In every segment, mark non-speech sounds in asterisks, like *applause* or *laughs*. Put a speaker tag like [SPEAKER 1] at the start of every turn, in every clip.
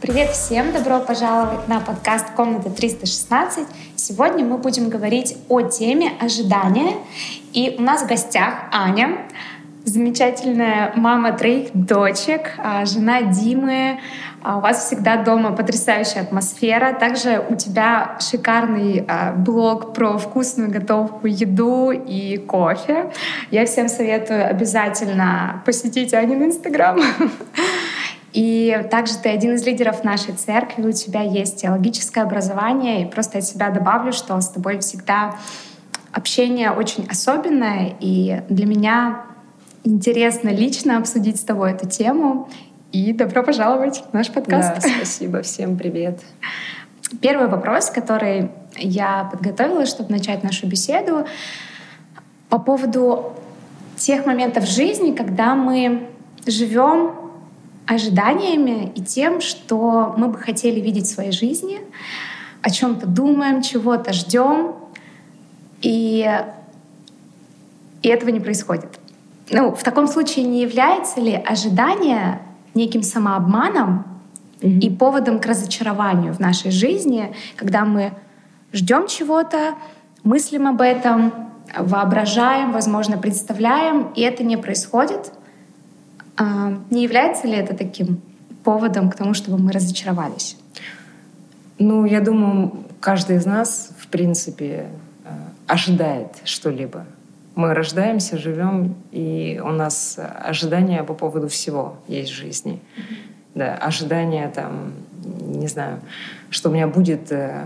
[SPEAKER 1] Привет всем! Добро пожаловать на подкаст «Комната 316». Сегодня мы будем говорить о теме ожидания. И у нас в гостях Аня, замечательная мама троих дочек, а, жена Димы. А, у вас всегда дома потрясающая атмосфера. Также у тебя шикарный а, блог про вкусную готовку, еду и кофе. Я всем советую обязательно посетить Анин Инстаграм. *laughs* И также ты один из лидеров нашей церкви, у тебя есть теологическое образование, и просто от себя добавлю, что с тобой всегда общение очень особенное, и для меня интересно лично обсудить с тобой эту тему. И добро пожаловать в наш подкаст.
[SPEAKER 2] Да, спасибо, всем привет.
[SPEAKER 1] Первый вопрос, который я подготовила, чтобы начать нашу беседу, по поводу тех моментов жизни, когда мы живем ожиданиями и тем, что мы бы хотели видеть в своей жизни, о чем-то думаем, чего-то ждем, и, и этого не происходит. Ну, в таком случае не является ли ожидание неким самообманом mm-hmm. и поводом к разочарованию в нашей жизни, когда мы ждем чего-то, мыслим об этом, воображаем, возможно, представляем, и это не происходит, а, не является ли это таким поводом к тому, чтобы мы разочаровались?
[SPEAKER 2] Ну, я думаю, каждый из нас, в принципе, э, ожидает что-либо. Мы рождаемся, живем, и у нас ожидания по поводу всего есть в жизни. Да, ожидания там, не знаю, что у меня будет э,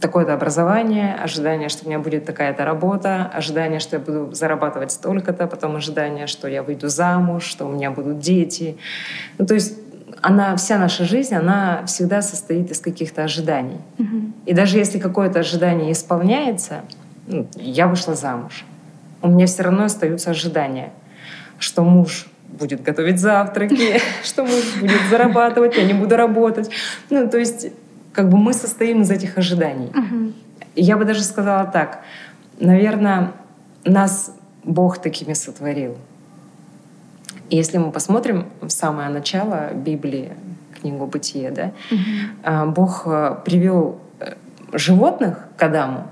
[SPEAKER 2] такое-то образование, ожидание, что у меня будет такая-то работа, ожидание, что я буду зарабатывать столько-то, потом ожидание, что я выйду замуж, что у меня будут дети. Ну, то есть она, вся наша жизнь, она всегда состоит из каких-то ожиданий. Mm-hmm. И даже если какое-то ожидание исполняется, ну, я вышла замуж, у меня все равно остаются ожидания, что муж будет готовить завтраки, *laughs* что муж будет зарабатывать, я не буду работать. Ну, то есть как бы мы состоим из этих ожиданий. Угу. Я бы даже сказала так, наверное, нас Бог такими сотворил. И если мы посмотрим в самое начало Библии, книгу Бытие, да, угу. Бог э, привел э, животных к Адаму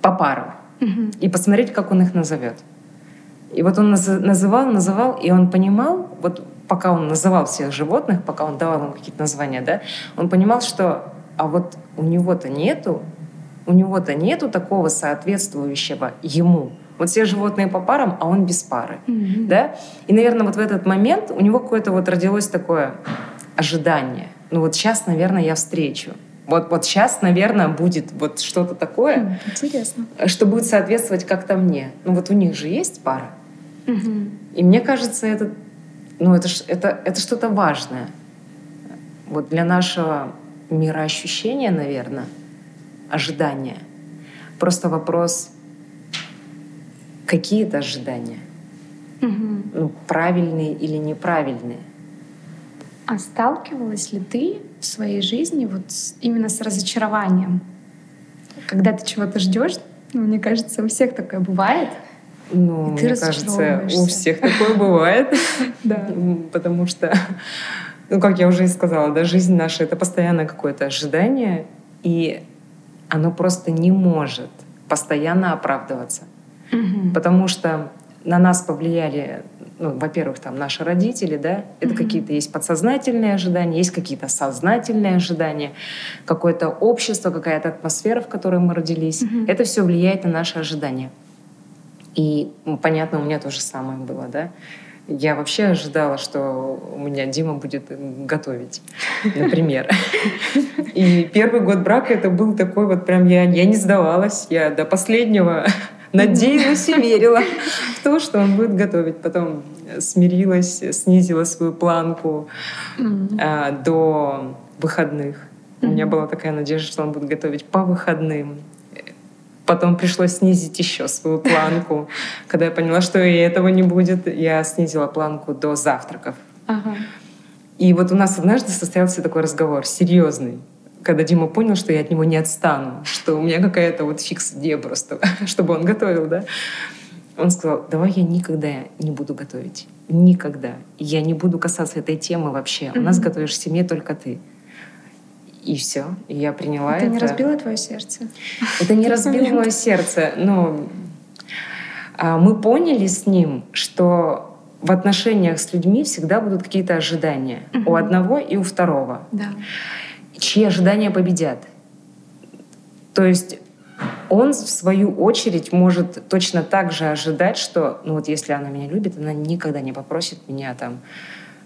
[SPEAKER 2] по пару угу. и посмотреть, как он их назовет. И вот он называл, называл, и он понимал, вот пока он называл всех животных, пока он давал им какие-то названия, да, он понимал, что а вот у него-то нету, у него-то нету такого соответствующего ему. Вот все животные по парам, а он без пары. Mm-hmm. Да? И, наверное, вот в этот момент у него какое-то вот родилось такое ожидание. Ну вот сейчас, наверное, я встречу. Вот, вот сейчас, наверное, будет вот что-то такое,
[SPEAKER 1] Интересно.
[SPEAKER 2] что будет соответствовать как-то мне. Ну вот у них же есть пара. Угу. И мне кажется, это, ну, это, это, это что-то важное. Вот для нашего мироощущения, наверное, ожидания. Просто вопрос, какие это ожидания? Угу. Ну, правильные или неправильные?
[SPEAKER 1] А сталкивалась ли ты в своей жизни вот с, именно с разочарованием? Когда ты чего-то ждешь, ну, мне кажется, у всех такое бывает.
[SPEAKER 2] Ну, мне кажется, у всех такое бывает. *laughs* Да. Потому что ну, как я уже и сказала, да, жизнь наша — это постоянно какое-то ожидание, и оно просто не может постоянно оправдываться. Угу. Потому что на нас повлияли, ну, во-первых, там наши родители, да, это угу. какие-то есть подсознательные ожидания, есть какие-то сознательные ожидания, какое-то общество, какая-то атмосфера, в которой мы родились. Угу. Это все влияет на наши ожидания. И понятно, у меня то же самое было, да. Я вообще ожидала, что у меня Дима будет готовить, например. И первый год брака это был такой вот прям я, я не сдавалась, я до последнего надеялась и верила *laughs* в то, что он будет готовить. Потом смирилась, снизила свою планку а, до выходных. У меня была такая надежда, что он будет готовить по выходным. Потом пришлось снизить еще свою планку. *laughs* Когда я поняла, что и этого не будет, я снизила планку до завтраков. Ага. И вот у нас однажды состоялся такой разговор, серьезный. Когда Дима понял, что я от него не отстану, что у меня какая-то вот фикс-идея просто, *laughs* чтобы он готовил, да, он сказал, давай я никогда не буду готовить. Никогда. Я не буду касаться этой темы вообще. Mm-hmm. У нас готовишь в семье только ты. И все. И я приняла это.
[SPEAKER 1] Это не разбило твое сердце?
[SPEAKER 2] Это не *laughs* разбило мое сердце. Но а, мы поняли с ним, что в отношениях с людьми всегда будут какие-то ожидания. У одного и у второго.
[SPEAKER 1] Да.
[SPEAKER 2] Чьи ожидания победят. То есть он, в свою очередь, может точно так же ожидать, что, ну вот если она меня любит, она никогда не попросит меня там,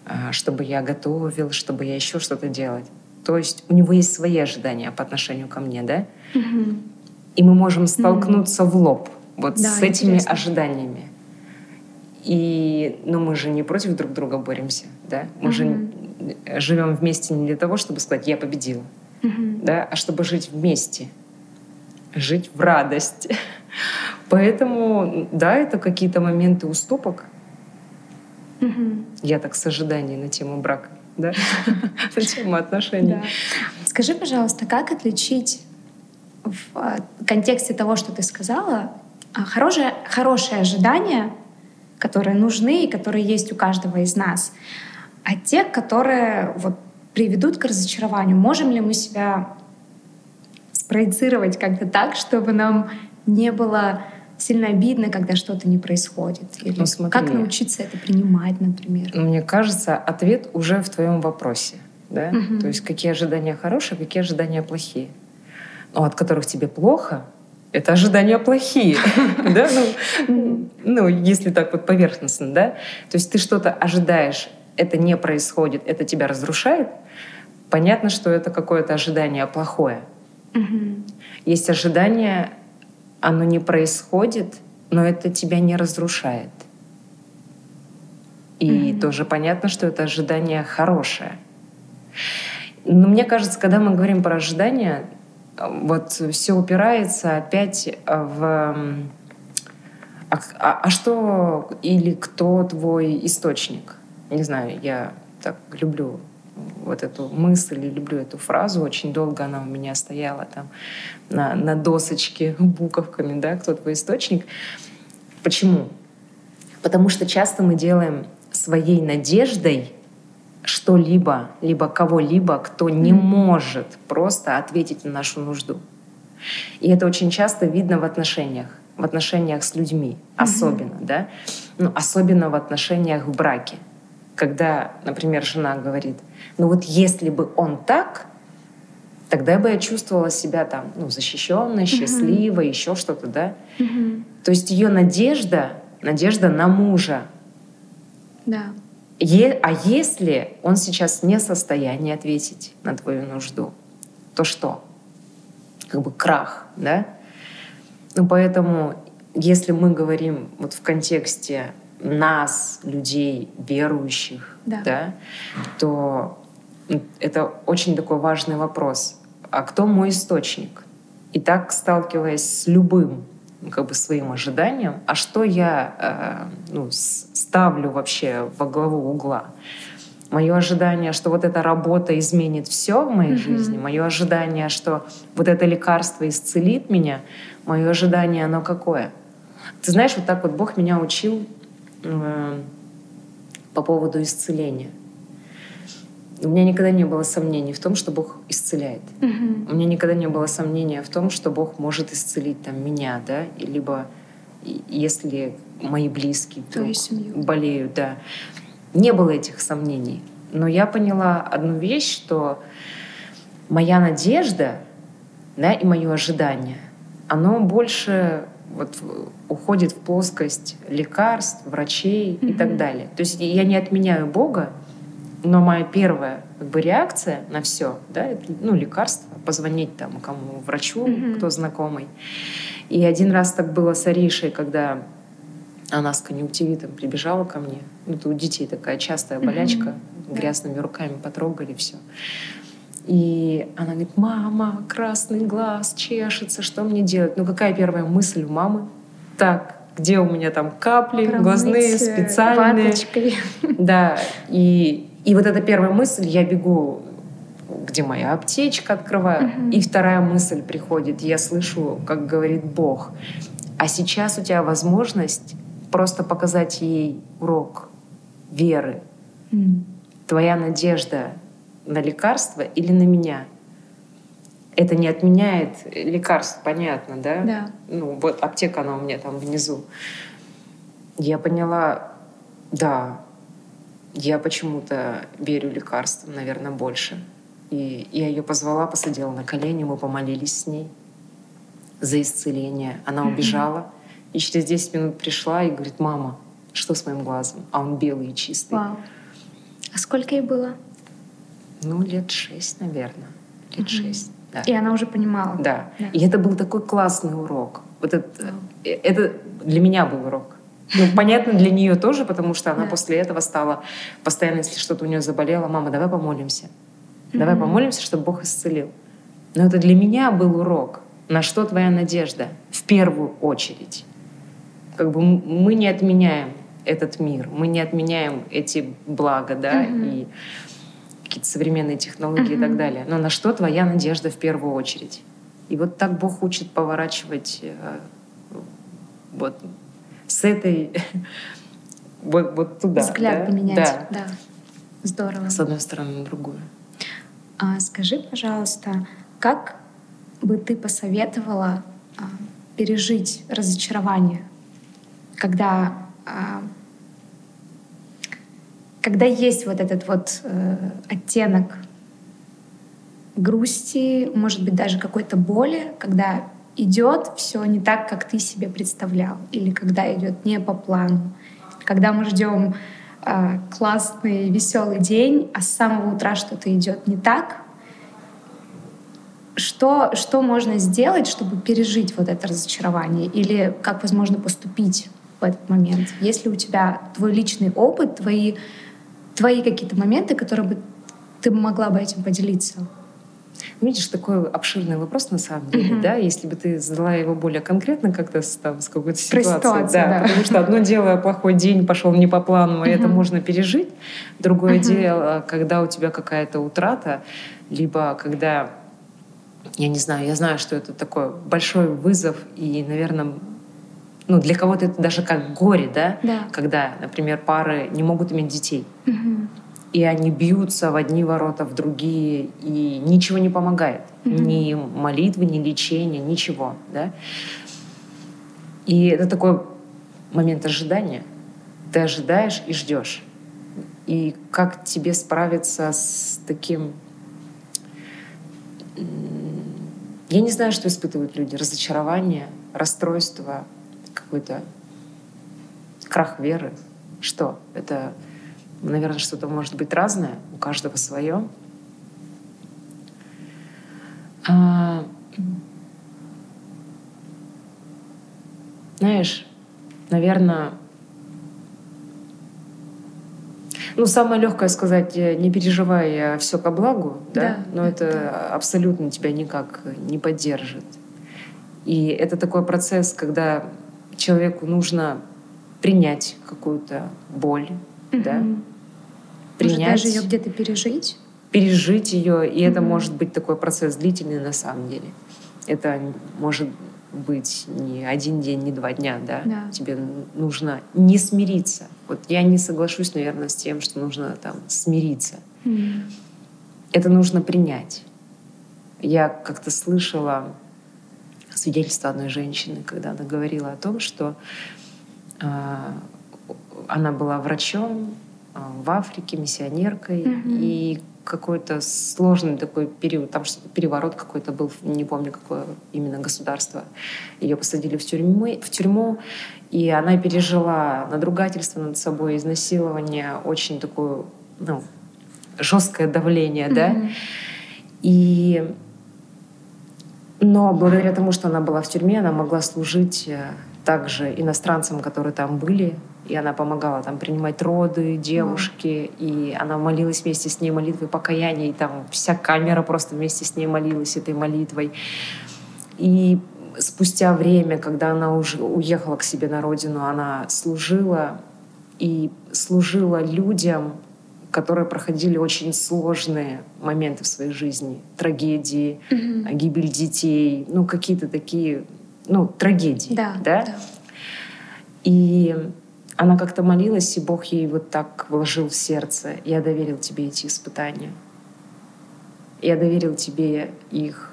[SPEAKER 2] а, чтобы я готовил, чтобы я еще что-то делать. То есть у него есть свои ожидания по отношению ко мне, да? Угу. И мы можем столкнуться угу. в лоб вот да, с этими интересно. ожиданиями. И, ну, мы же не против друг друга боремся, да? Мы угу. же живем вместе не для того, чтобы сказать «я победила», угу. да, а чтобы жить вместе — жить в радости. *laughs* Поэтому, да, это какие-то моменты уступок. Угу. Я так с ожиданием на тему брака, да, *laughs* *laughs* на тему отношений.
[SPEAKER 1] Скажи, пожалуйста, как отличить в а, контексте того, что ты сказала, а, хорошее, хорошие ожидания, которые нужны и которые есть у каждого из нас, а те, которые вот приведут к разочарованию. Можем ли мы себя спроецировать как-то так, чтобы нам не было сильно обидно, когда что-то не происходит? Или ну, смотри, как научиться это принимать, например?
[SPEAKER 2] Ну, мне кажется, ответ уже в твоем вопросе. Да? Угу. То есть какие ожидания хорошие, какие ожидания плохие. Но от которых тебе плохо, это ожидания плохие, *laughs* да, ну, ну, если так вот поверхностно, да, то есть ты что-то ожидаешь, это не происходит, это тебя разрушает, понятно, что это какое-то ожидание плохое. Угу. Есть ожидание, оно не происходит, но это тебя не разрушает. И угу. тоже понятно, что это ожидание хорошее. Но мне кажется, когда мы говорим про ожидания, вот все упирается опять в а, а, а что или кто твой источник? Не знаю, я так люблю вот эту мысль, люблю эту фразу, очень долго она у меня стояла там на, на досочке буковками, да, кто твой источник. Почему? Потому что часто мы делаем своей надеждой что-либо, либо кого-либо, кто не может просто ответить на нашу нужду. И это очень часто видно в отношениях, в отношениях с людьми, особенно, mm-hmm. да, ну, особенно в отношениях в браке когда, например, жена говорит, ну вот если бы он так, тогда бы я чувствовала себя там, ну, защищенной, счастливой, mm-hmm. еще что-то, да. Mm-hmm. То есть ее надежда, надежда на мужа.
[SPEAKER 1] Да.
[SPEAKER 2] Е- а если он сейчас не в состоянии ответить на твою нужду, то что? Как бы крах, да? Ну, поэтому, если мы говорим вот в контексте нас, людей верующих,
[SPEAKER 1] да.
[SPEAKER 2] Да, то это очень такой важный вопрос. А кто мой источник? И так, сталкиваясь с любым как бы своим ожиданием, а что я э, ну, ставлю вообще во главу угла? Мое ожидание, что вот эта работа изменит все в моей mm-hmm. жизни, мое ожидание, что вот это лекарство исцелит меня, мое ожидание, оно какое? Ты знаешь, вот так вот Бог меня учил по поводу исцеления. У меня никогда не было сомнений в том, что Бог исцеляет. Угу. У меня никогда не было сомнения в том, что Бог может исцелить там, меня, да, либо если мои близкие вдруг болеют, да. Не было этих сомнений. Но я поняла одну вещь, что моя надежда да, и мое ожидание, оно больше вот уходит в плоскость лекарств, врачей mm-hmm. и так далее. То есть я не отменяю Бога, но моя первая как бы, реакция на все, да, это, ну, лекарство, позвонить там кому, врачу, mm-hmm. кто знакомый. И один раз так было с Аришей, когда она с конъюнктивитом прибежала ко мне. Ну, это у детей такая частая болячка, mm-hmm. грязными руками потрогали все. И она говорит, мама, красный глаз чешется, что мне делать? Ну какая первая мысль у мамы? Так, где у меня там капли Промыть глазные, специальные. Ваточкой. *laughs* Да, и, и вот эта первая мысль, я бегу где моя аптечка, открываю.
[SPEAKER 1] Мгм.
[SPEAKER 2] И вторая мысль приходит, я слышу, как говорит Бог. А сейчас у тебя возможность просто показать ей урок веры.
[SPEAKER 1] М.
[SPEAKER 2] Твоя надежда на лекарство или на меня? Это не отменяет лекарств, понятно, да?
[SPEAKER 1] Да.
[SPEAKER 2] Ну, вот аптека, она у меня там внизу. Я поняла, да, я почему-то верю лекарствам, наверное, больше. И я ее позвала, посадила на колени, мы помолились с ней за исцеление. Она убежала. И через 10 минут пришла и говорит, мама, что с моим глазом? А он белый и чистый.
[SPEAKER 1] Вау. А сколько ей было?
[SPEAKER 2] Ну, лет шесть, наверное. Лет
[SPEAKER 1] Мгм.
[SPEAKER 2] шесть. Да.
[SPEAKER 1] И она уже понимала.
[SPEAKER 2] Да.
[SPEAKER 1] Да.
[SPEAKER 2] И это был такой классный урок. Вот это, э, это для меня был урок. Ну, понятно, для нее тоже, потому что она
[SPEAKER 1] Да.
[SPEAKER 2] после этого стала постоянно, если что-то у нее заболело, мама, давай помолимся. Давай
[SPEAKER 1] Мгм.
[SPEAKER 2] помолимся, чтобы Бог исцелил. Но это для меня был урок. На что твоя надежда? В первую очередь. Как бы мы не отменяем этот мир, мы не отменяем эти блага, да,
[SPEAKER 1] Мгм.
[SPEAKER 2] и какие-то современные технологии и так далее. Но на что твоя надежда в первую очередь? И вот так Бог учит поворачивать э, вот с этой *laughs* вот, вот туда.
[SPEAKER 1] Взгляд
[SPEAKER 2] да?
[SPEAKER 1] поменять.
[SPEAKER 2] Да.
[SPEAKER 1] Да. Здорово.
[SPEAKER 2] С одной стороны на другую.
[SPEAKER 1] А скажи, пожалуйста, как бы ты посоветовала а, пережить разочарование, когда, а, когда есть вот этот вот э, оттенок грусти, может быть, даже какой-то боли, когда идет все не так, как ты себе представлял, или когда идет не по плану, когда мы ждем э, классный, веселый день, а с самого утра что-то идет не так. Что, что можно сделать, чтобы пережить вот это разочарование? Или как возможно поступить в этот момент? Есть ли у тебя твой личный опыт, твои, твои какие-то моменты, которые бы ты могла бы этим поделиться?
[SPEAKER 2] Видишь, такой обширный вопрос на самом деле,
[SPEAKER 1] Мгм.
[SPEAKER 2] да, если бы ты задала его более конкретно как-то с, там, с какой-то ситуацией.
[SPEAKER 1] ситуацию, да.
[SPEAKER 2] Потому что одно дело, плохой день пошел не по плану, и это можно пережить. Другое
[SPEAKER 1] Мгм.
[SPEAKER 2] дело, когда у тебя какая-то утрата, либо когда, я не знаю, я знаю, что это такой большой вызов, и, наверное, ну, для кого-то это даже как горе, да,
[SPEAKER 1] Да.
[SPEAKER 2] когда, например, пары не могут иметь детей.
[SPEAKER 1] Мгм.
[SPEAKER 2] И они бьются в одни ворота, в другие, и ничего не помогает.
[SPEAKER 1] Мгм.
[SPEAKER 2] Ни молитвы, ни лечения, ничего. Да? И это такой момент ожидания. Ты ожидаешь и ждешь. И как тебе справиться с таким... Я не знаю, что испытывают люди. Разочарование, расстройство, какой-то крах веры. Что? Это Наверное, что-то может быть разное, у каждого свое. А, знаешь, наверное, ну, самое легкое сказать, э, не переживай, все ко благу, да,
[SPEAKER 1] Да,
[SPEAKER 2] но это абсолютно тебя никак не поддержит. И это такой процесс, когда человеку нужно принять какую-то боль, да,
[SPEAKER 1] Мгм. Может,
[SPEAKER 2] принять,
[SPEAKER 1] даже ее где-то пережить?
[SPEAKER 2] пережить ее, и это
[SPEAKER 1] Мгм.
[SPEAKER 2] может быть такой процесс длительный на самом деле. Это может быть не один день, не два дня, да.
[SPEAKER 1] Да.
[SPEAKER 2] Тебе нужно не смириться. Вот я не соглашусь, наверное, с тем, что нужно там смириться.
[SPEAKER 1] М.
[SPEAKER 2] Это нужно принять. Я как-то слышала свидетельство одной женщины, когда она говорила о том, что а, она была врачом а, в Африке, миссионеркой,
[SPEAKER 1] Мгм.
[SPEAKER 2] и какой-то сложный такой период, там что-то переворот какой-то был, не помню, какое именно государство. Ее посадили в тюрьму, в тюрьму, и она пережила надругательство над собой, изнасилование, очень такое, ну, жесткое давление, да.
[SPEAKER 1] Мгм.
[SPEAKER 2] И но благодаря тому, что она была в тюрьме, она могла служить э, также иностранцам, которые там были. И она помогала там принимать роды девушки. И она молилась вместе с ней молитвой покаяния. И там вся камера просто вместе с ней молилась этой молитвой. И спустя время, когда она уже уехала к себе на родину, она служила и служила людям, которые проходили очень сложные моменты в своей жизни, трагедии,
[SPEAKER 1] Мгм.
[SPEAKER 2] гибель детей, ну какие-то такие, ну трагедии,
[SPEAKER 1] Да,
[SPEAKER 2] да?
[SPEAKER 1] да.
[SPEAKER 2] И она как-то молилась, и Бог ей вот так вложил в сердце: "Я доверил тебе эти испытания, я доверил тебе их,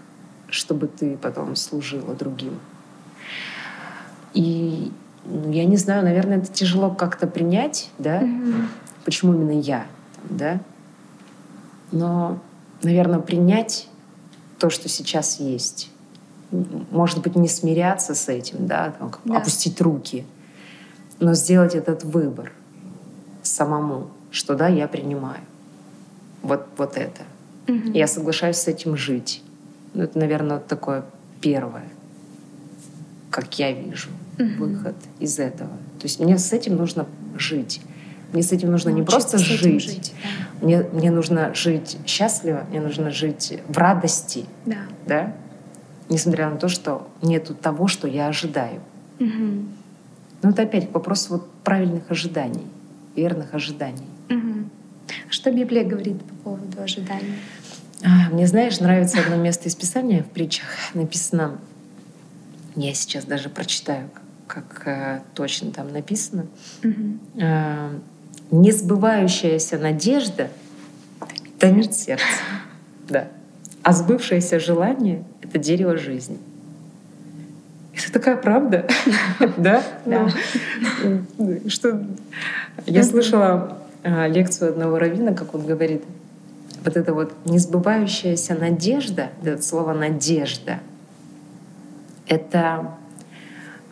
[SPEAKER 2] чтобы ты потом служила другим". И ну, я не знаю, наверное, это тяжело как-то принять, да?
[SPEAKER 1] Мгм.
[SPEAKER 2] почему именно я, там, да. Но, наверное, принять то, что сейчас есть. Может быть, не смиряться с этим, да, там,
[SPEAKER 1] Да.
[SPEAKER 2] опустить руки, но сделать этот выбор самому, что да, я принимаю. Вот, вот это.
[SPEAKER 1] Мгм.
[SPEAKER 2] Я соглашаюсь с этим жить. Ну, это, наверное, такое первое, как я вижу
[SPEAKER 1] Мгм.
[SPEAKER 2] выход из этого. То есть мне с этим нужно жить. Мне с этим нужно не
[SPEAKER 1] Научиться
[SPEAKER 2] просто
[SPEAKER 1] с этим
[SPEAKER 2] жить.
[SPEAKER 1] жить,
[SPEAKER 2] Мне, мне нужно жить счастливо, мне нужно жить в радости,
[SPEAKER 1] Да.
[SPEAKER 2] да? Несмотря на то, что нету того, что я ожидаю.
[SPEAKER 1] Да. Мгм.
[SPEAKER 2] Но это опять к вопросу вот правильных ожиданий, верных ожиданий.
[SPEAKER 1] А Что Библия говорит по поводу ожидания?
[SPEAKER 2] А, Мне, знаешь, нравится одно место из Писания в притчах. Написано, я сейчас даже прочитаю, как э, точно там написано.
[SPEAKER 1] Мгм.
[SPEAKER 2] Несбывающаяся надежда томит сердце. Да. А сбывшееся желание — это дерево жизни. Это такая правда, *laughs* да?
[SPEAKER 1] Да.
[SPEAKER 2] Ну, Что я слышала а, лекцию одного раввина, как он говорит, вот это вот несбывающаяся надежда, это слово надежда, это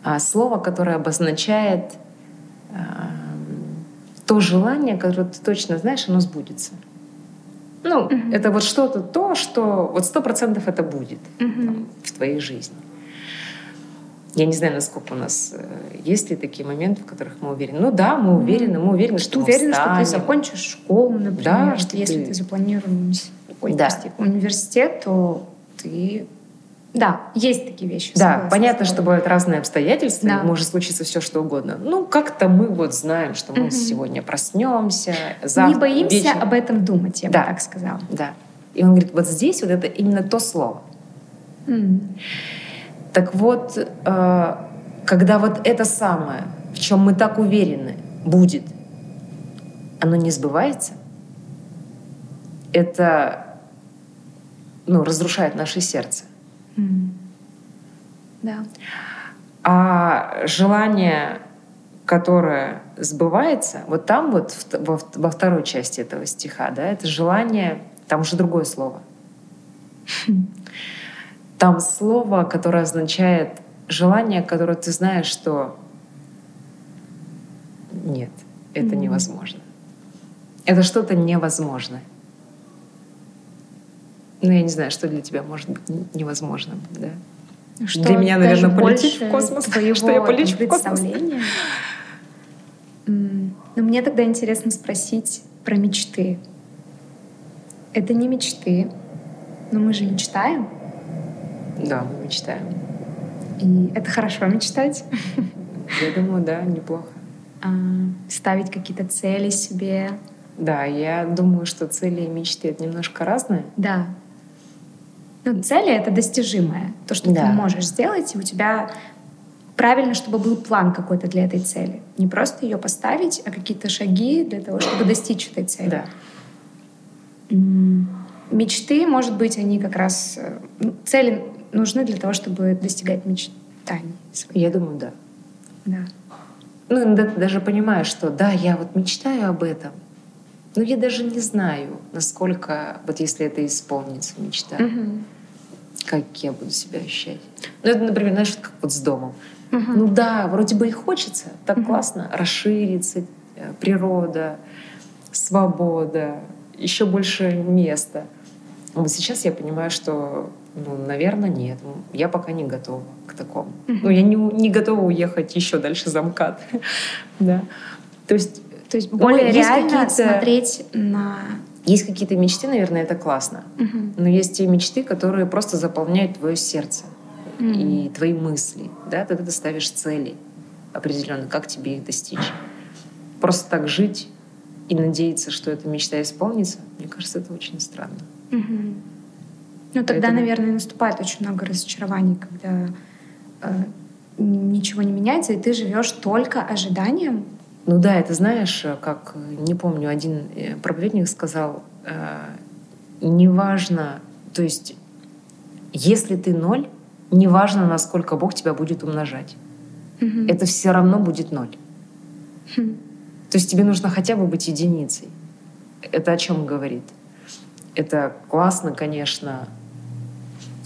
[SPEAKER 2] а, слово, которое обозначает а, то желание, которое ты точно знаешь, оно сбудется. Ну,
[SPEAKER 1] Мгм.
[SPEAKER 2] это вот что-то то, что вот сто процентов это будет
[SPEAKER 1] Мгм.
[SPEAKER 2] там, в твоей жизни. Я не знаю, насколько у нас э, есть ли такие моменты, в которых мы уверены. Ну да, мы уверены, мы уверены, что
[SPEAKER 1] Ты
[SPEAKER 2] мы
[SPEAKER 1] уверена, что ты закончишь школу, например,
[SPEAKER 2] Да,
[SPEAKER 1] что
[SPEAKER 2] что
[SPEAKER 1] если
[SPEAKER 2] ты-
[SPEAKER 1] ты запланируешь
[SPEAKER 2] Да.
[SPEAKER 1] университет, то ты... Да, есть такие вещи.
[SPEAKER 2] Да,
[SPEAKER 1] согласна
[SPEAKER 2] понятно, что бывают разные обстоятельства,
[SPEAKER 1] Да.
[SPEAKER 2] может случиться все что угодно. Ну, как-то мы вот знаем, что мы
[SPEAKER 1] Мгм.
[SPEAKER 2] сегодня проснемся, завтра
[SPEAKER 1] Не боимся
[SPEAKER 2] вечером-
[SPEAKER 1] об этом думать, я
[SPEAKER 2] Да.
[SPEAKER 1] бы так сказала.
[SPEAKER 2] Да. И он говорит, вот здесь вот это именно то слово.
[SPEAKER 1] М.
[SPEAKER 2] Так вот, э, когда вот это самое, в чем мы так уверены, будет, оно не сбывается, это ну, разрушает наше сердце.
[SPEAKER 1] Да.
[SPEAKER 2] А желание, которое сбывается, вот там вот во, второй части этого стиха, да, это желание, там уже другое слово. Там слово, которое означает желание, которое ты знаешь, что нет, это невозможно. Это что-то невозможное. Ну, я не знаю, что для тебя может быть невозможным, да?
[SPEAKER 1] Что
[SPEAKER 2] Для меня, наверное, полететь в космос, *laughs* что я полечу в космос.
[SPEAKER 1] Но мне тогда интересно спросить про мечты. Это не мечты, но мы же мечтаем,
[SPEAKER 2] Да, мы мечтаем.
[SPEAKER 1] и это хорошо мечтать. *laughs*
[SPEAKER 2] Я думаю, да, неплохо.
[SPEAKER 1] А, Ставить какие-то цели себе.
[SPEAKER 2] Да, я думаю, что цели и мечты — это немножко разные.
[SPEAKER 1] Да. Ну, цели — это достижимое. То, что
[SPEAKER 2] Да.
[SPEAKER 1] ты можешь сделать, и у тебя правильно, чтобы был план какой-то для этой цели. Не просто ее поставить, а какие-то шаги для того, чтобы достичь этой цели.
[SPEAKER 2] Да.
[SPEAKER 1] Мечты, может быть, они как раз... э, ну, Цели нужны для того, чтобы достигать мечтаний.
[SPEAKER 2] Я думаю, да.
[SPEAKER 1] Да.
[SPEAKER 2] Ну, иногда ты даже понимаешь, что да, я вот мечтаю об этом, но я даже не знаю, насколько, вот если это исполнится мечта,
[SPEAKER 1] Мгм.
[SPEAKER 2] Как я буду себя ощущать. Ну, это, например, знаешь, как вот с домом.
[SPEAKER 1] Мгм.
[SPEAKER 2] Ну да, вроде бы и хочется, так
[SPEAKER 1] Мгм.
[SPEAKER 2] классно, расшириться, э, природа, свобода, еще больше места. Вот сейчас я понимаю, что, ну, наверное, нет. Я пока не готова к такому.
[SPEAKER 1] Мгм.
[SPEAKER 2] Ну, я не, не готова уехать еще дальше за МКАД. *laughs* да. То есть
[SPEAKER 1] То есть
[SPEAKER 2] Ну,
[SPEAKER 1] более
[SPEAKER 2] есть
[SPEAKER 1] реально смотреть на...
[SPEAKER 2] есть какие-то мечты, наверное, это классно.
[SPEAKER 1] Мгм.
[SPEAKER 2] Но есть те мечты, которые просто заполняют твое сердце
[SPEAKER 1] Мгм.
[SPEAKER 2] и твои мысли. Да? Тогда ты ставишь цели определенно, как тебе их достичь. Просто так жить и надеяться, что эта мечта исполнится, мне кажется, это очень странно.
[SPEAKER 1] Угу. Ну тогда, Поэтому... наверное, наступает очень много разочарований, когда э, ничего не меняется, и ты живешь только ожиданием.
[SPEAKER 2] Ну да, это знаешь, как, не помню, один э, проповедник сказал, э, неважно, то есть если ты ноль, неважно, насколько Бог тебя будет умножать. Угу. Это все равно будет ноль. Хм. То есть тебе нужно хотя бы быть единицей. Это о чем говорит? Это классно, конечно,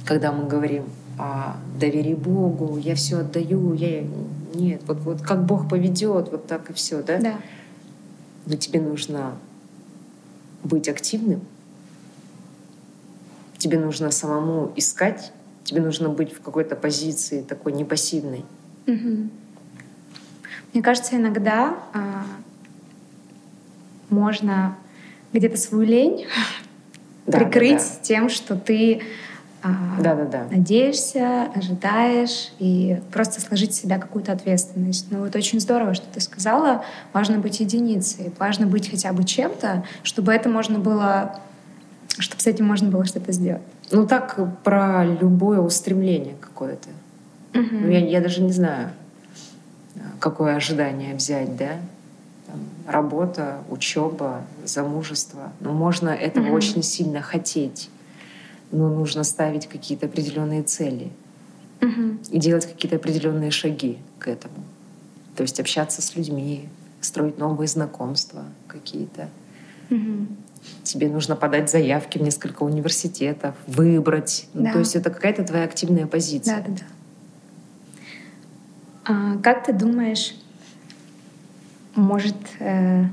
[SPEAKER 2] когда мы говорим о доверии Богу, я все отдаю, я нет, вот, вот как Бог поведет, вот так и все, да?
[SPEAKER 1] Да.
[SPEAKER 2] Но тебе нужно быть активным, тебе нужно самому искать, тебе нужно быть в какой-то позиции такой непассивной.
[SPEAKER 1] Угу. Мне кажется, иногда а, можно где-то свою лень да, прикрыть да, да. тем, что ты
[SPEAKER 2] да, да, да.
[SPEAKER 1] надеешься, ожидаешь и просто сложить в себя какую-то ответственность. Ну вот очень здорово, что ты сказала. Важно быть единицей, важно быть хотя бы чем-то, чтобы это можно было, чтобы с этим можно было что-то сделать.
[SPEAKER 2] Ну так про любое устремление какое-то. Угу. Ну, я, я даже не знаю, какое ожидание взять, да? Там, работа, учеба, замужество. Но можно этого угу. очень сильно хотеть но нужно ставить какие-то определенные цели
[SPEAKER 1] угу.
[SPEAKER 2] и делать какие-то определенные шаги к этому. То есть общаться с людьми, строить новые знакомства какие-то.
[SPEAKER 1] Угу.
[SPEAKER 2] Тебе нужно подать заявки в несколько университетов, выбрать. Да. Ну, то есть это какая-то твоя активная позиция.
[SPEAKER 1] Да, да, да. А, как ты думаешь, может, э,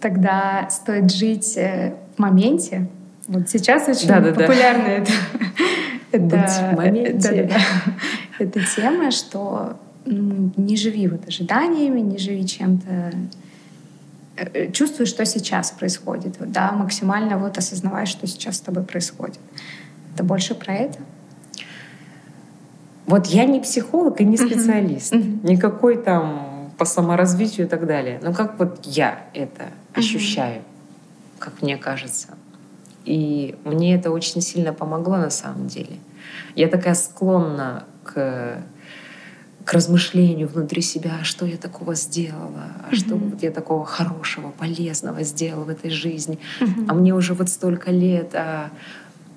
[SPEAKER 1] тогда стоит жить э, в моменте, вот сейчас очень да, да, популярна да. это, это, да, да, эта тема, что ну, не живи вот ожиданиями, не живи чем-то э, чувствуй, что сейчас происходит, вот, да, максимально вот осознавай, что сейчас с тобой происходит. Это больше про это?
[SPEAKER 2] Вот я не психолог и не специалист, uh-huh. никакой там по саморазвитию и так далее. Но как вот я это ощущаю, как мне кажется. И мне это очень сильно помогло на самом деле. Я такая склонна к, к размышлению внутри себя, а что я такого сделала, а mm-hmm. что вот я такого хорошего, полезного сделала в этой жизни. Mm-hmm. А мне уже вот столько лет, а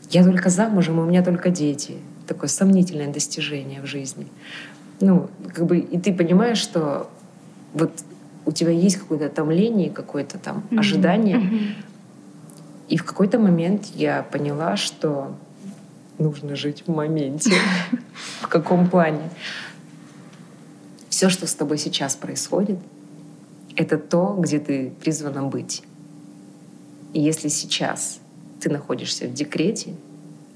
[SPEAKER 2] я только замужем, и у меня только дети. Такое сомнительное достижение в жизни. Ну, как бы, и ты понимаешь, что вот у тебя есть какое-то томление, какое-то там mm-hmm. ожидание, mm-hmm и в какой-то момент я поняла, что нужно жить в моменте. *laughs* В каком плане? Все, что с тобой сейчас происходит, это то, где ты призвана быть. И если сейчас ты находишься в декрете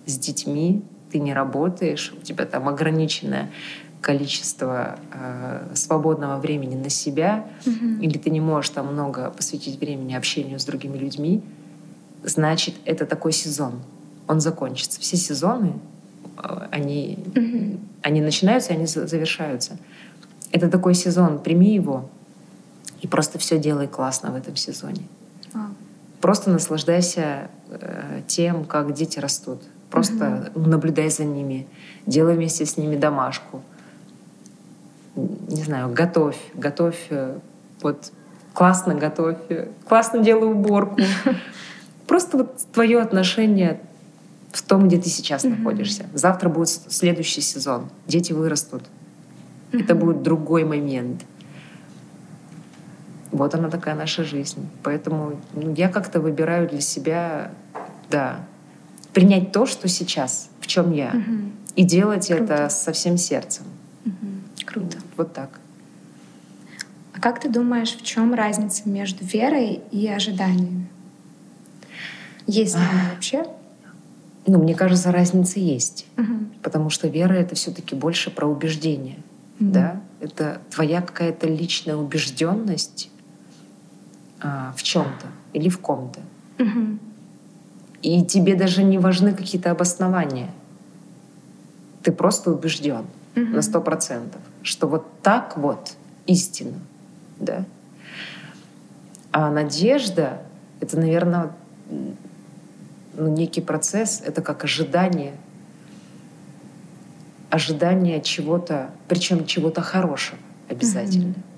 [SPEAKER 2] с детьми, ты не работаешь, у тебя там ограниченное количество э, свободного времени на себя, mm-hmm. или ты не можешь там много посвятить времени общению с другими людьми, значит, это такой сезон. Он закончится. Все сезоны, э, они, mm-hmm. они начинаются, они завершаются. Это такой сезон. Прими его и просто все делай классно в этом сезоне.
[SPEAKER 1] Wow.
[SPEAKER 2] Просто наслаждайся э, тем, как дети растут. Просто mm-hmm. наблюдай за ними, делай вместе с ними домашку. Не знаю, готовь, готовь, э, вот классно готовь, э, классно делай уборку. *laughs* Просто вот твое отношение в том, где ты сейчас mm-hmm. находишься. Завтра будет следующий сезон. Дети вырастут. Mm-hmm. Это будет другой момент. Вот она такая наша жизнь. Поэтому ну, я как-то выбираю для себя, да, принять то, что сейчас, в чем я,
[SPEAKER 1] mm-hmm.
[SPEAKER 2] и делать Круто. это со всем сердцем.
[SPEAKER 1] Mm-hmm. Круто.
[SPEAKER 2] Вот так.
[SPEAKER 1] А как ты думаешь, в чем разница между верой и ожиданиями? Есть ли вообще?
[SPEAKER 2] Ну, мне кажется, разница есть.
[SPEAKER 1] Угу.
[SPEAKER 2] Потому что вера — это все таки больше про убеждение. Угу. Да? Это твоя какая-то личная убежденность а, в чем то или в ком-то.
[SPEAKER 1] Угу.
[SPEAKER 2] И тебе даже не важны какие-то обоснования. Ты просто убежден угу. на сто процентов, что вот так вот истина. Да? А надежда — это, наверное, ну, некий процесс, это как ожидание, ожидание чего-то, причем чего-то хорошего обязательно. Mm-hmm.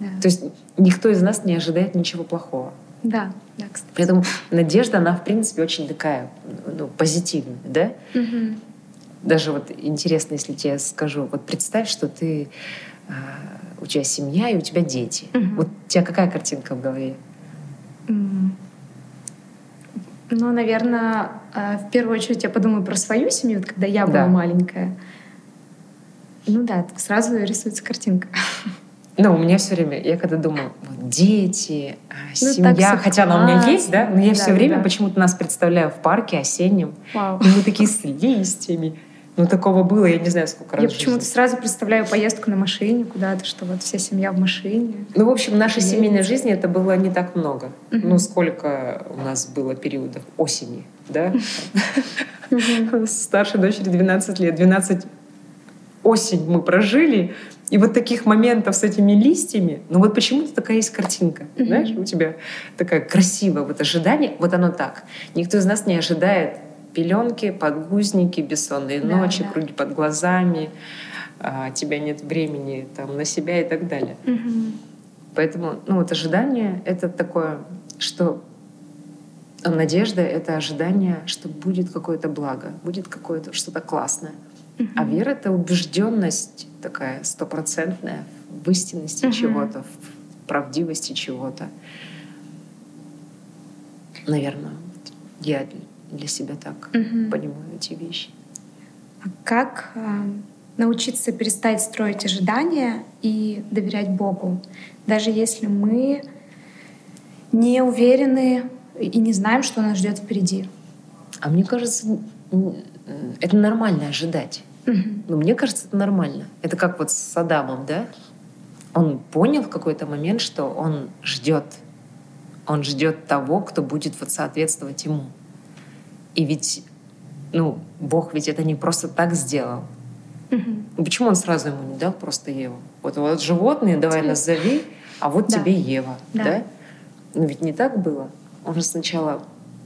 [SPEAKER 2] Да. То есть никто из нас не ожидает ничего плохого.
[SPEAKER 1] Да, да, кстати.
[SPEAKER 2] Поэтому надежда, она, в принципе, очень такая ну, позитивная, да? Угу. Даже вот интересно, если тебе скажу, вот представь, что ты, э, у тебя семья и у тебя дети. Угу. Вот у тебя какая картинка в голове?
[SPEAKER 1] Ну, наверное, э, в первую очередь я подумаю про свою семью, вот когда я была да. маленькая. Ну да, сразу рисуется картинка.
[SPEAKER 2] Ну, у меня все время, я когда думаю, вот дети, а, ну, семья, хотя она у меня есть, да, но я да, все время да. почему-то нас представляю в парке осеннем. Вау. И мы такие с листьями. Ну, такого было, я не знаю, сколько раз.
[SPEAKER 1] Я почему-то сразу представляю поездку на машине куда-то, что вот вся семья в машине.
[SPEAKER 2] Ну, в общем, в нашей Едет. семейной жизни это было не так много. Угу. Ну, сколько у нас было периодов осени, да? *laughs* Старшей дочери 12 лет. 12 осень мы прожили, и вот таких моментов с этими листьями, ну вот почему-то такая есть картинка, знаешь, у тебя такая красивая вот ожидание, вот оно так. Никто из нас не ожидает пеленки, подгузники, бессонные да, ночи, да. круги под глазами, а, тебя нет времени там на себя и так далее. Mm-hmm. Поэтому, ну вот ожидание — это такое, что надежда — это ожидание, что будет какое-то благо, будет какое-то что-то классное. А вера — это убежденность такая стопроцентная в истинности uh-huh. чего-то, в правдивости чего-то. Наверное, я для себя так uh-huh. понимаю эти вещи.
[SPEAKER 1] А как э, научиться перестать строить ожидания и доверять Богу, даже если мы не уверены и не знаем, что нас ждет впереди?
[SPEAKER 2] А мне кажется, это нормально ожидать. Ну, мне кажется, это нормально. Это как вот с Адамом, да? Он понял в какой-то момент, что он ждет. Он ждет того, кто будет вот соответствовать ему. И ведь, ну, Бог ведь это не просто так сделал. Угу. Почему он сразу ему не дал просто Еву? Вот, вот животные, давай назови, а вот да. тебе Ева, да. да? Но ведь не так было. Он же сначала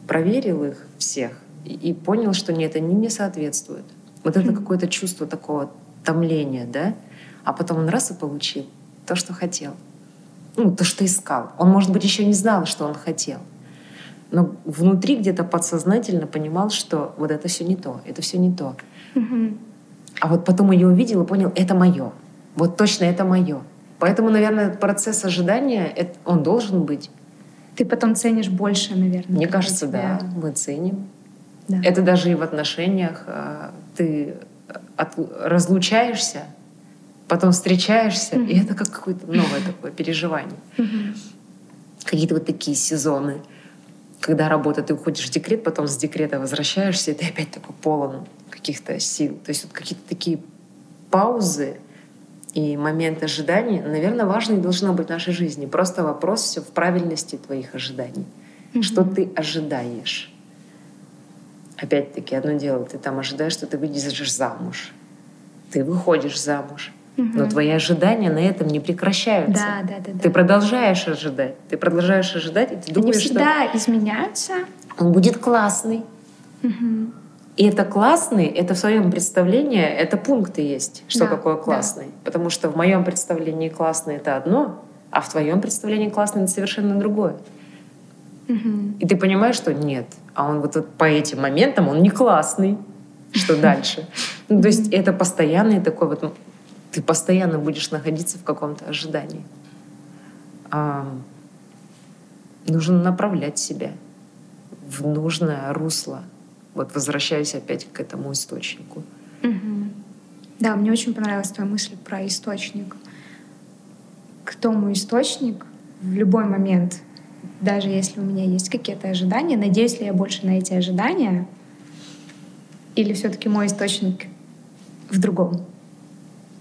[SPEAKER 2] проверил их всех и, и понял, что нет, они не соответствуют. Вот это какое-то чувство такого томления, да? А потом он раз и получил то, что хотел. Ну, то, что искал. Он, может быть, еще не знал, что он хотел. Но внутри где-то подсознательно понимал, что вот это все не то, это все не то. А вот потом ее увидел и понял, это мое. Вот точно это мое. Поэтому, наверное, процесс ожидания, он должен быть.
[SPEAKER 1] Ты потом ценишь больше, наверное.
[SPEAKER 2] Мне кажется, тебя... да, мы ценим. Да. Это даже и в отношениях а, ты от, разлучаешься, потом встречаешься, mm-hmm. и это как какое-то новое такое переживание. Mm-hmm. Какие-то вот такие сезоны, когда работа, ты уходишь в декрет, потом с декрета возвращаешься, и ты опять такой полон каких-то сил. То есть вот какие-то такие паузы и момент ожидания, наверное, важные должно быть в нашей жизни. Просто вопрос все в правильности твоих ожиданий. Mm-hmm. Что ты ожидаешь? опять-таки, одно дело, ты там ожидаешь, что ты выйдешь замуж. Ты выходишь замуж. Угу. Но твои ожидания на этом не прекращаются.
[SPEAKER 1] Да, да, да,
[SPEAKER 2] ты продолжаешь ожидать. Ты продолжаешь ожидать, и ты Они думаешь,
[SPEAKER 1] всегда что изменяются.
[SPEAKER 2] Он будет классный. Угу. И это классный, это в своем представлении, это пункты есть, что да, такое классный. Да. Потому что в моем представлении классный это одно, а в твоем представлении классный это совершенно другое. Угу. И ты понимаешь, что нет, а он вот, вот по этим моментам он не классный. Что *laughs* дальше? Ну, то есть это постоянный такой вот... Ты постоянно будешь находиться в каком-то ожидании. А, нужно направлять себя в нужное русло. Вот возвращаясь опять к этому источнику.
[SPEAKER 1] Угу. Да, мне очень понравилась твоя мысль про источник. К тому источник в любой момент даже если у меня есть какие-то ожидания, надеюсь ли я больше на эти ожидания, или все-таки мой источник в другом?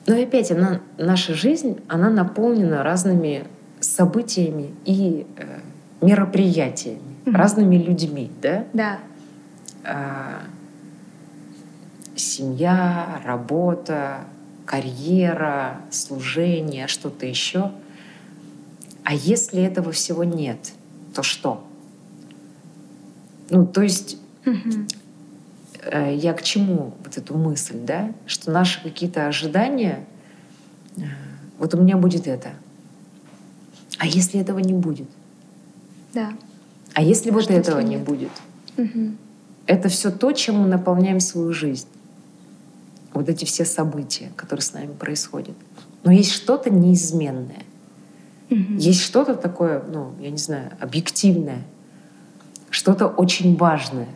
[SPEAKER 2] Но опять она, наша жизнь, она наполнена разными событиями и э, мероприятиями, mm-hmm. разными людьми, да?
[SPEAKER 1] Да.
[SPEAKER 2] А, семья, работа, карьера, служение, что-то еще — а если этого всего нет, то что? Ну, то есть
[SPEAKER 1] Мгм.
[SPEAKER 2] Э, я к чему вот эту мысль, да, что наши какие-то ожидания, э, вот у меня будет это, а если этого не будет,
[SPEAKER 1] Да.
[SPEAKER 2] а если вот
[SPEAKER 1] Что,
[SPEAKER 2] этого не
[SPEAKER 1] нет?
[SPEAKER 2] будет,
[SPEAKER 1] Мгм.
[SPEAKER 2] это все то, чем мы наполняем свою жизнь. Вот эти все события, которые с нами происходят. Но есть что-то неизменное.
[SPEAKER 1] Мгм.
[SPEAKER 2] Есть что-то такое, ну, я не знаю, объективное, что-то очень важное,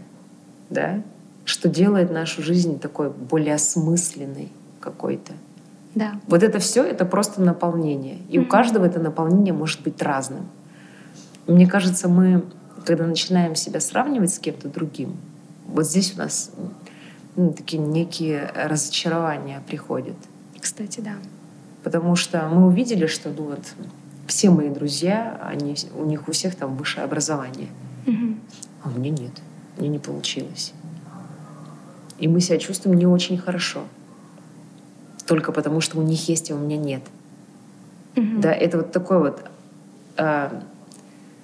[SPEAKER 2] да, что делает нашу жизнь такой более осмысленной какой-то.
[SPEAKER 1] Да.
[SPEAKER 2] Вот это все это просто наполнение. И у
[SPEAKER 1] Мгм.
[SPEAKER 2] каждого это наполнение может быть разным. Мне кажется, мы, когда начинаем себя сравнивать с кем-то другим, вот здесь у нас ну, такие некие разочарования приходят.
[SPEAKER 1] Кстати, да.
[SPEAKER 2] Потому что мы увидели, что ну вот все мои друзья, они, у них у всех там высшее образование.
[SPEAKER 1] Мгм.
[SPEAKER 2] А у меня нет. Мне не получилось. И мы себя чувствуем не очень хорошо. Только потому, что у них есть, а у меня нет.
[SPEAKER 1] Мгм.
[SPEAKER 2] Да, это вот такое вот... а,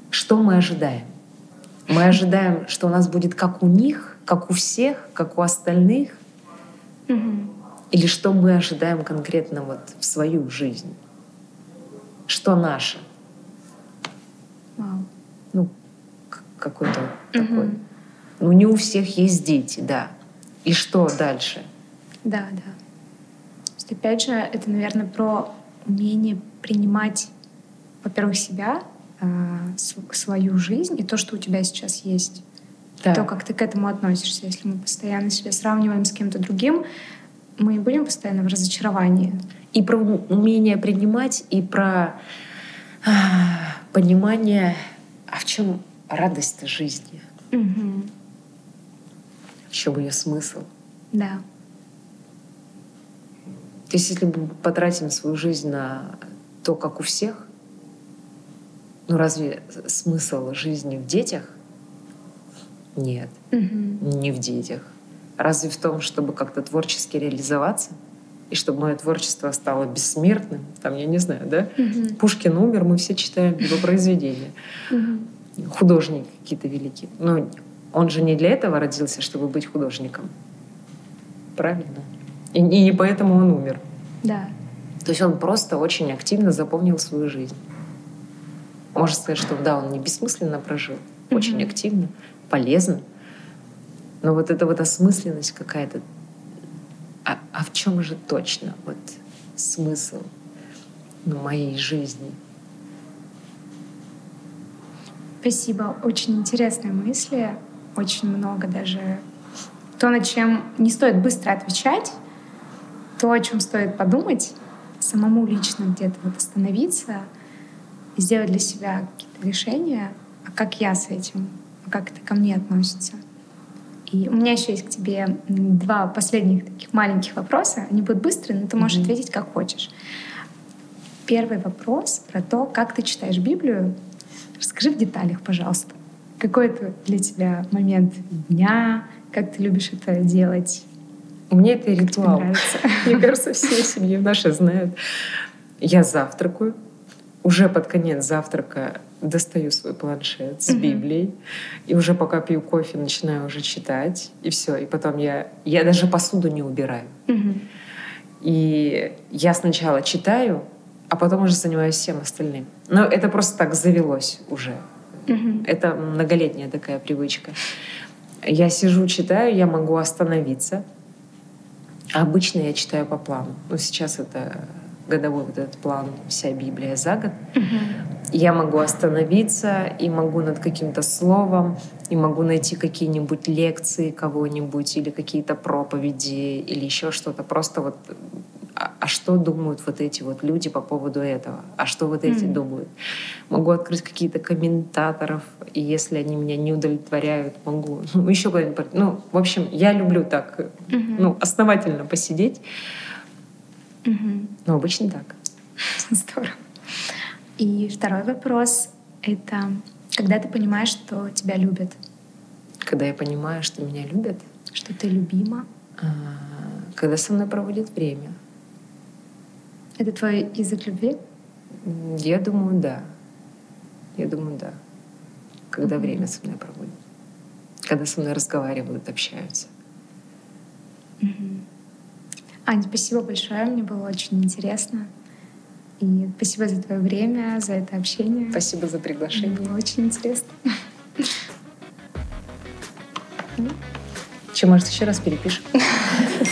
[SPEAKER 2] что мы ожидаем? Мы *laughs* ожидаем, что у нас будет как у них, как у всех, как у остальных,
[SPEAKER 1] Мгм.
[SPEAKER 2] или что мы ожидаем конкретно вот в свою жизнь? Что наше?
[SPEAKER 1] Вау.
[SPEAKER 2] Ну, какой-то
[SPEAKER 1] Мгм.
[SPEAKER 2] такой. Ну, не у всех есть дети, да. И что дальше?
[SPEAKER 1] Да, да. То есть, опять же, это, наверное, про умение принимать, во-первых, себя, а, св- свою жизнь и то, что у тебя сейчас есть.
[SPEAKER 2] Да.
[SPEAKER 1] То, как ты к этому относишься. Если мы постоянно себя сравниваем с кем-то другим, мы будем постоянно в разочаровании.
[SPEAKER 2] И про умение принимать, и про а, понимание, а в чем радость жизни,
[SPEAKER 1] Мгм.
[SPEAKER 2] В чем ее смысл.
[SPEAKER 1] Да.
[SPEAKER 2] То есть если мы потратим свою жизнь на то, как у всех, ну разве смысл жизни в детях? Нет,
[SPEAKER 1] Мгм.
[SPEAKER 2] не в детях. Разве в том, чтобы как-то творчески реализоваться? И чтобы мое творчество стало бессмертным? Там, я не знаю, да?
[SPEAKER 1] Мгм.
[SPEAKER 2] Пушкин умер, мы все читаем его произведения.
[SPEAKER 1] Мгм.
[SPEAKER 2] Художники какие-то великие. Но он же не для этого родился, чтобы быть художником. Правильно? И, и не поэтому он умер.
[SPEAKER 1] Да.
[SPEAKER 2] То есть он просто очень активно заполнил свою жизнь. Можно сказать, что да, он не бессмысленно прожил, очень
[SPEAKER 1] Мгм.
[SPEAKER 2] активно, полезно. Но вот эта вот осмысленность какая-то, а, а в чем же точно вот смысл ну, моей жизни?
[SPEAKER 1] Спасибо. Очень интересные мысли. Очень много даже то, над чем не стоит быстро отвечать, то, о чем стоит подумать, самому лично где-то вот остановиться и сделать для себя какие-то решения, а как я с этим, а как это ко мне относится. И у меня еще есть к тебе два последних таких маленьких вопроса. Они будут быстрые, но ты можешь
[SPEAKER 2] Мгм.
[SPEAKER 1] ответить как хочешь. Первый вопрос про то, как ты читаешь Библию. Расскажи в деталях, пожалуйста. Какой это для тебя момент дня? Как ты любишь это делать?
[SPEAKER 2] У меня это ритуал. *laughs* Мне кажется, все семьи наши знают. Я завтракаю. Уже под конец завтрака достаю свой планшет с. Библией. И уже пока пью кофе, начинаю уже читать. И все. И потом я, я даже посуду не убираю. И я сначала читаю, а потом уже занимаюсь всем остальным. Но это просто так завелось уже.
[SPEAKER 1] Мгм.
[SPEAKER 2] Это многолетняя такая привычка. Я сижу, читаю, я могу остановиться. А обычно я читаю по плану. Но сейчас это годовой вот этот план «Вся Библия за год».
[SPEAKER 1] Мгм.
[SPEAKER 2] Я могу остановиться и могу над каким-то словом, и могу найти какие-нибудь лекции кого-нибудь или какие-то проповеди или еще что-то. Просто вот а, а что думают вот эти вот люди по поводу этого? А что вот эти
[SPEAKER 1] Мгм.
[SPEAKER 2] думают? Могу открыть какие-то комментаторов, и если они меня не удовлетворяют, могу *laughs* ну, еще куда-нибудь. Ну, в общем, я люблю так,
[SPEAKER 1] Мгм.
[SPEAKER 2] ну, основательно посидеть,
[SPEAKER 1] Мгм.
[SPEAKER 2] но обычно так. *laughs*
[SPEAKER 1] Здорово. И второй вопрос — это когда ты понимаешь, что тебя любят,
[SPEAKER 2] Когда я понимаю, что меня любят,
[SPEAKER 1] что ты любима.
[SPEAKER 2] а, когда со мной проводят время.
[SPEAKER 1] Это твой язык любви?
[SPEAKER 2] Я думаю, да. Я думаю, да. Когда mm-hmm. время со мной проводят. Когда со мной разговаривают, общаются.
[SPEAKER 1] Mm-hmm. Ань, спасибо большое. Мне было очень интересно. И спасибо за твое время, за это общение.
[SPEAKER 2] Спасибо за приглашение.
[SPEAKER 1] Было очень интересно.
[SPEAKER 2] Че, может, еще раз перепишем? *laughs*